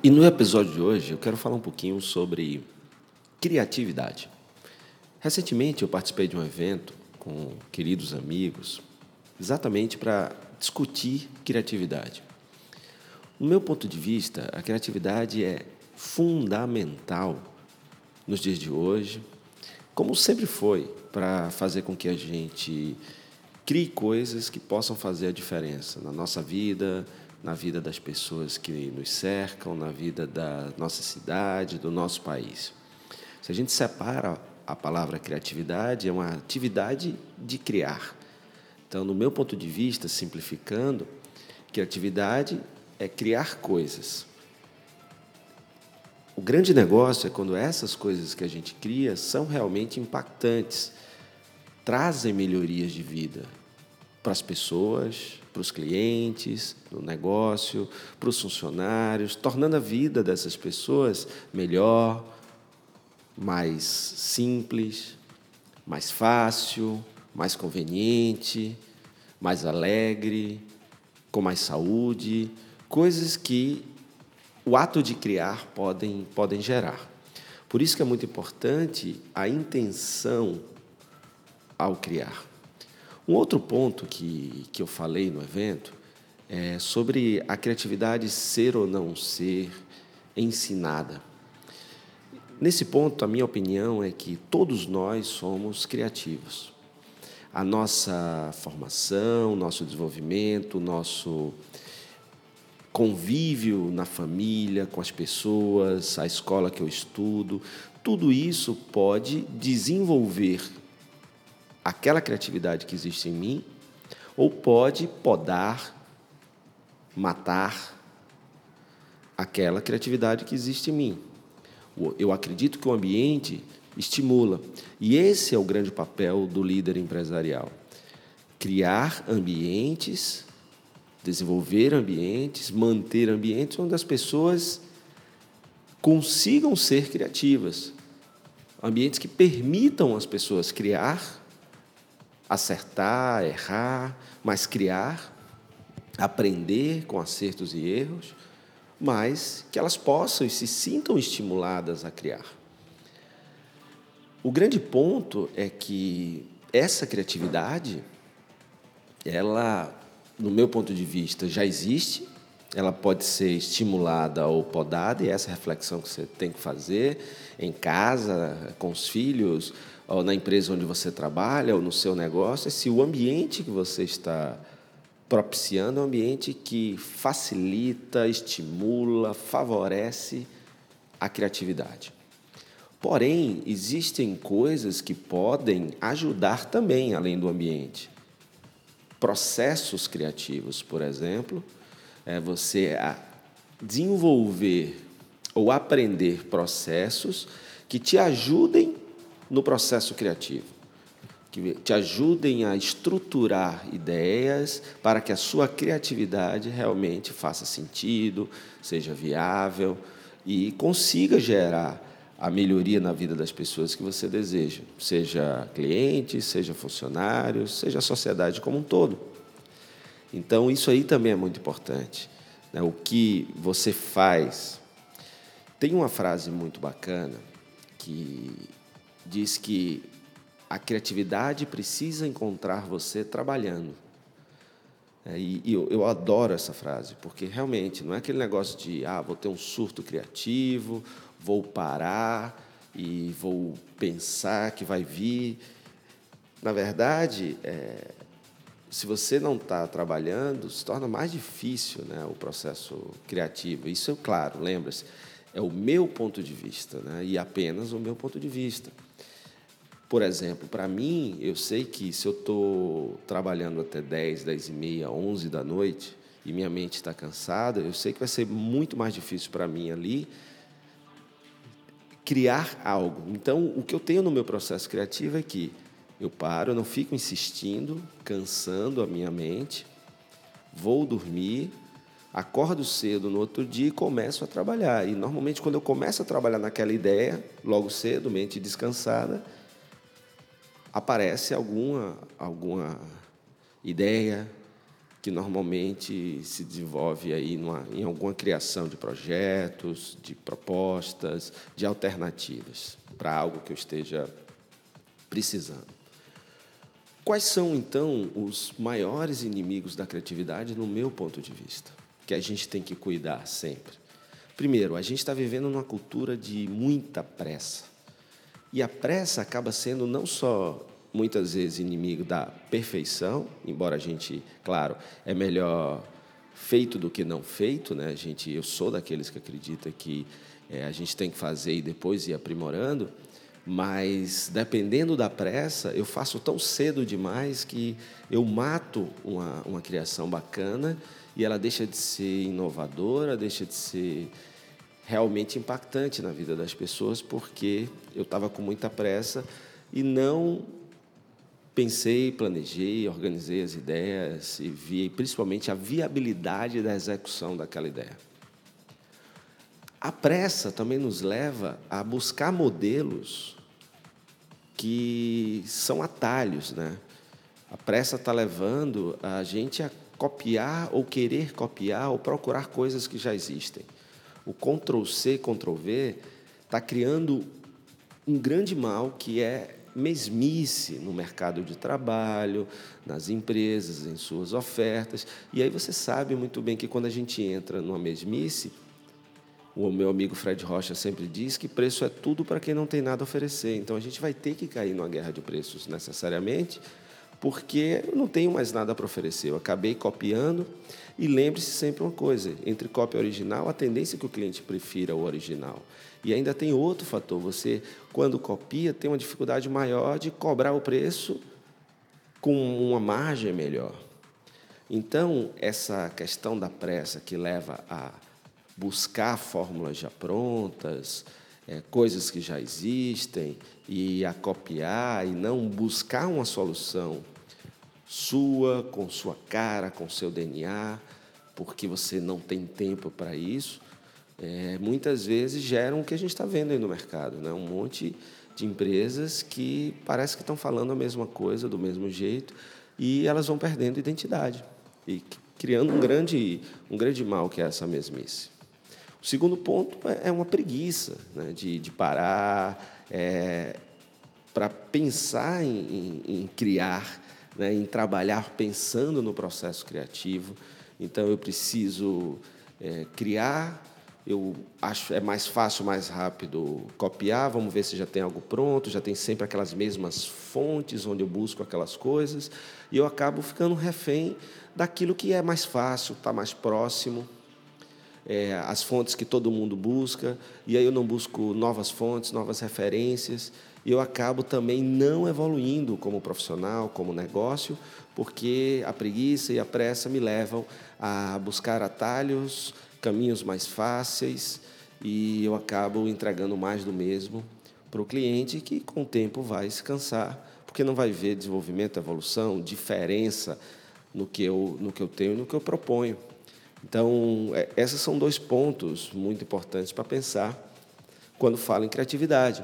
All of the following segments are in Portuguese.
E no episódio de hoje eu quero falar um pouquinho sobre criatividade. Recentemente eu participei de um evento com queridos amigos, exatamente para discutir criatividade. No meu ponto de vista, a criatividade é fundamental nos dias de hoje, como sempre foi, para fazer com que a gente crie coisas que possam fazer a diferença na nossa vida, na vida das pessoas que nos cercam, na vida da nossa cidade, do nosso país. Se a gente separa a palavra criatividade, é uma atividade de criar. Então, no meu ponto de vista, simplificando, criatividade é criar coisas. O grande negócio é quando essas coisas que a gente cria são realmente impactantes, trazem melhorias de vida para as pessoas, para os clientes, no negócio, para os funcionários, tornando a vida dessas pessoas melhor, mais simples, mais fácil, mais conveniente, mais alegre, com mais saúde, coisas que o ato de criar podem, podem gerar. Por isso que é muito importante a intenção ao criar. Um outro ponto que, que eu falei no evento é sobre a criatividade ser ou não ser ensinada. Nesse ponto, a minha opinião é que todos nós somos criativos. A nossa formação, nosso desenvolvimento, nosso convívio na família, com as pessoas, a escola que eu estudo, tudo isso pode desenvolver aquela criatividade que existe em mim, ou pode podar, matar aquela criatividade que existe em mim. Eu acredito que o ambiente estimula. E esse é o grande papel do líder empresarial: criar ambientes, desenvolver ambientes, manter ambientes onde as pessoas consigam ser criativas. Ambientes que permitam as pessoas criar acertar, errar, mas criar, aprender com acertos e erros, mas que elas possam e se sintam estimuladas a criar. O grande ponto é que essa criatividade, ela, no meu ponto de vista, já existe, ela pode ser estimulada ou podada, e essa reflexão que você tem que fazer em casa, com os filhos, ou na empresa onde você trabalha, ou no seu negócio, é se o ambiente que você está propiciando é um ambiente que facilita, estimula, favorece a criatividade. Porém, existem coisas que podem ajudar também, além do ambiente. Processos criativos, por exemplo, é você desenvolver ou aprender processos que te ajudem no processo criativo, que te ajudem a estruturar ideias para que a sua criatividade realmente faça sentido, seja viável e consiga gerar a melhoria na vida das pessoas que você deseja, seja clientes, seja funcionários, seja a sociedade como um todo. Então, isso aí também é muito importante. Né? O que você faz. Tem uma frase muito bacana que diz que a criatividade precisa encontrar você trabalhando. É, e, e eu, eu, adoro essa frase, porque realmente não é aquele negócio de, ah, vou ter um surto criativo, vou parar e vou pensar que vai vir. Na verdade, é, se você não está trabalhando, se torna mais difícil né, o processo criativo. Isso é claro, lembra-se, é o meu ponto de vista, né, e apenas o meu ponto de vista. Por exemplo, para mim, eu sei que se eu estou trabalhando até 10, 10 e meia, 11 da noite e minha mente está cansada, eu sei que vai ser muito mais difícil para mim ali criar algo. Então, o que eu tenho no meu processo criativo é que eu paro, eu não fico insistindo, cansando a minha mente, vou dormir, acordo cedo no outro dia e começo a trabalhar. E normalmente, quando eu começo a trabalhar naquela ideia, logo cedo, mente descansada, aparece alguma, alguma ideia que normalmente se desenvolve aí numa, em alguma criação de projetos, de propostas, de alternativas para algo que eu esteja precisando. Quais são, então, os maiores inimigos da criatividade, no meu ponto de vista, que a gente tem que cuidar sempre? Primeiro, a gente está vivendo numa cultura de muita pressa. E a pressa acaba sendo não só muitas vezes inimigo da perfeição, embora a gente, claro, é melhor feito do que não feito, né? A gente, eu sou daqueles que acredita que é, a gente tem que fazer e depois ir aprimorando, mas dependendo da pressa, eu faço tão cedo demais que eu mato uma, uma criação bacana e ela deixa de ser inovadora, deixa de ser realmente impactante na vida das pessoas, porque eu estava com muita pressa e não pensei, planejei, organizei as ideias e vi principalmente a viabilidade da execução daquela ideia. A pressa também nos leva a buscar modelos que são atalhos, né? A pressa está levando a gente a copiar ou querer copiar ou procurar coisas que já existem. O Ctrl C, Ctrl V está criando um grande mal que é mesmice no mercado de trabalho, nas empresas, em suas ofertas. E aí você sabe muito bem que quando a gente entra numa mesmice, o meu amigo Fred Rocha sempre diz que preço é tudo para quem não tem nada a oferecer. Então a gente vai ter que cair numa guerra de preços necessariamente, porque eu não tenho mais nada para oferecer. Eu acabei copiando e lembre-se sempre uma coisa: entre cópia e original, a tendência é que o cliente prefira o original. E ainda tem outro fator: você, quando copia, tem uma dificuldade maior de cobrar o preço com uma margem melhor. Então, essa questão da pressa que leva a buscar fórmulas já prontas, é, coisas que já existem, e a copiar e não buscar uma solução sua, com sua cara, com seu DNA, porque você não tem tempo para isso, é, muitas vezes geram o que a gente está vendo aí no mercado, né? um monte de empresas que parece que estão falando a mesma coisa, do mesmo jeito, e elas vão perdendo identidade e criando um grande, um grande mal que é essa mesmice. O segundo ponto é, é uma preguiça né, de, de parar é, para pensar em, em, em criar, né, em trabalhar pensando no processo criativo. Então, eu preciso é, criar, eu acho é mais fácil, mais rápido copiar, vamos ver se já tem algo pronto, já tem sempre aquelas mesmas fontes onde eu busco aquelas coisas, e eu acabo ficando refém daquilo que é mais fácil, está mais próximo é, as fontes que todo mundo busca, e aí eu não busco novas fontes, novas referências, e eu acabo também não evoluindo como profissional, como negócio, porque a preguiça e a pressa me levam a buscar atalhos, caminhos mais fáceis, e eu acabo entregando mais do mesmo para o cliente, que com o tempo vai se cansar, porque não vai ver desenvolvimento, evolução, diferença no que eu, no que eu tenho e no que eu proponho. Então, é, esses são dois pontos muito importantes para pensar quando falo em criatividade.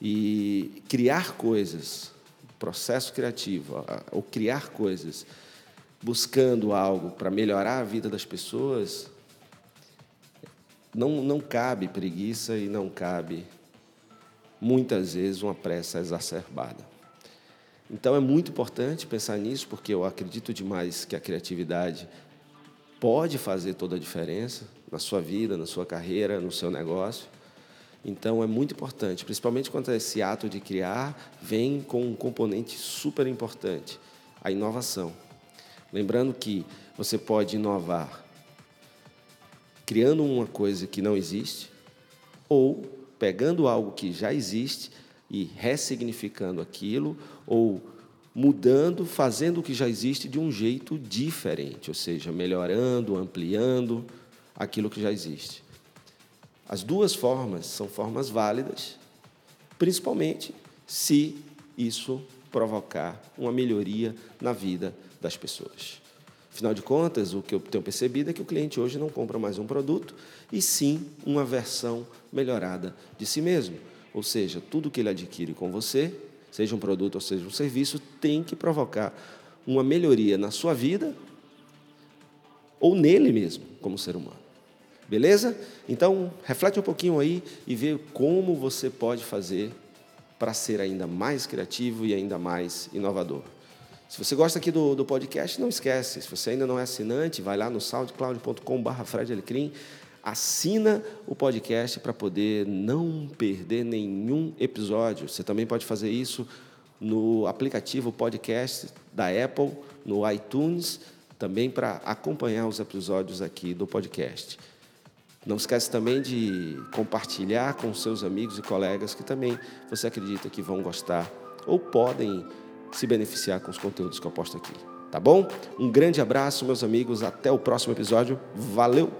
E criar coisas, processo criativo, ou criar coisas buscando algo para melhorar a vida das pessoas, não, não cabe preguiça e não cabe, muitas vezes, uma pressa exacerbada. Então é muito importante pensar nisso, porque eu acredito demais que a criatividade pode fazer toda a diferença na sua vida, na sua carreira, no seu negócio. Então é muito importante, principalmente quando esse ato de criar vem com um componente super importante, a inovação. Lembrando que você pode inovar criando uma coisa que não existe ou pegando algo que já existe e ressignificando aquilo ou mudando, fazendo o que já existe de um jeito diferente, ou seja, melhorando, ampliando aquilo que já existe. As duas formas são formas válidas, principalmente se isso provocar uma melhoria na vida das pessoas. Afinal de contas, o que eu tenho percebido é que o cliente hoje não compra mais um produto, e sim uma versão melhorada de si mesmo. Ou seja, tudo que ele adquire com você seja um produto ou seja um serviço, tem que provocar uma melhoria na sua vida, ou nele mesmo, como ser humano. Beleza? Então, reflete um pouquinho aí e vê como você pode fazer para ser ainda mais criativo e ainda mais inovador. Se você gosta aqui do, do podcast, não esquece. Se você ainda não é assinante, vai lá no soundcloud.com.br assina o podcast para poder não perder nenhum episódio. Você também pode fazer isso no aplicativo podcast da Apple, no iTunes, também para acompanhar os episódios aqui do podcast. Não esquece também de compartilhar com seus amigos e colegas que também você acredita que vão gostar ou podem se beneficiar com os conteúdos que eu posto aqui. Tá bom? Um grande abraço, meus amigos. Até o próximo episódio. Valeu!